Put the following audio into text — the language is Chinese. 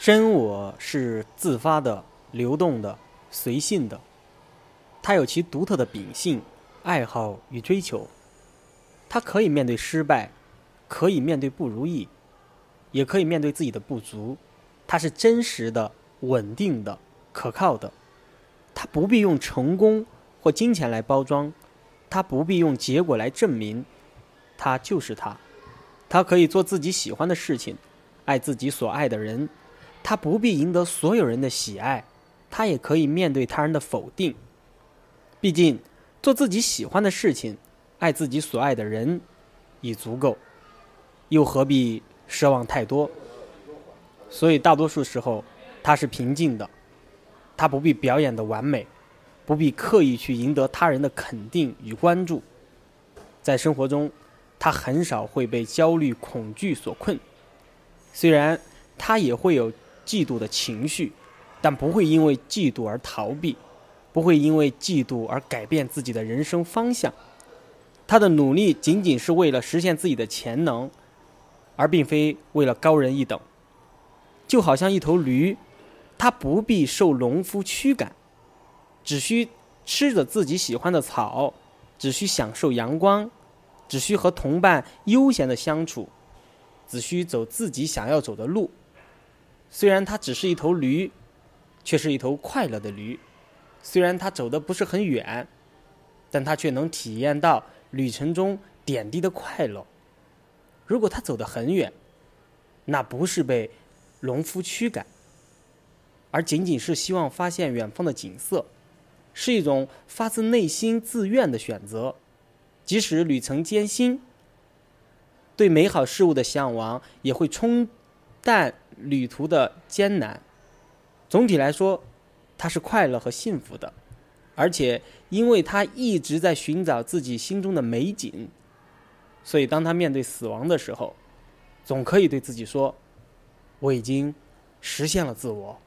真我是自发的、流动的、随性的，它有其独特的秉性、爱好与追求。它可以面对失败，可以面对不如意，也可以面对自己的不足。它是真实的、稳定的、可靠的。它不必用成功或金钱来包装，它不必用结果来证明，它就是它。它可以做自己喜欢的事情，爱自己所爱的人。他不必赢得所有人的喜爱，他也可以面对他人的否定。毕竟，做自己喜欢的事情，爱自己所爱的人，已足够，又何必奢望太多？所以，大多数时候，他是平静的。他不必表演的完美，不必刻意去赢得他人的肯定与关注。在生活中，他很少会被焦虑、恐惧所困。虽然他也会有。嫉妒的情绪，但不会因为嫉妒而逃避，不会因为嫉妒而改变自己的人生方向。他的努力仅仅是为了实现自己的潜能，而并非为了高人一等。就好像一头驴，它不必受农夫驱赶，只需吃着自己喜欢的草，只需享受阳光，只需和同伴悠闲的相处，只需走自己想要走的路。虽然它只是一头驴，却是一头快乐的驴。虽然它走的不是很远，但它却能体验到旅程中点滴的快乐。如果它走得很远，那不是被农夫驱赶，而仅仅是希望发现远方的景色，是一种发自内心自愿的选择。即使旅程艰辛，对美好事物的向往也会冲淡。旅途的艰难，总体来说，他是快乐和幸福的，而且因为他一直在寻找自己心中的美景，所以当他面对死亡的时候，总可以对自己说：“我已经实现了自我。”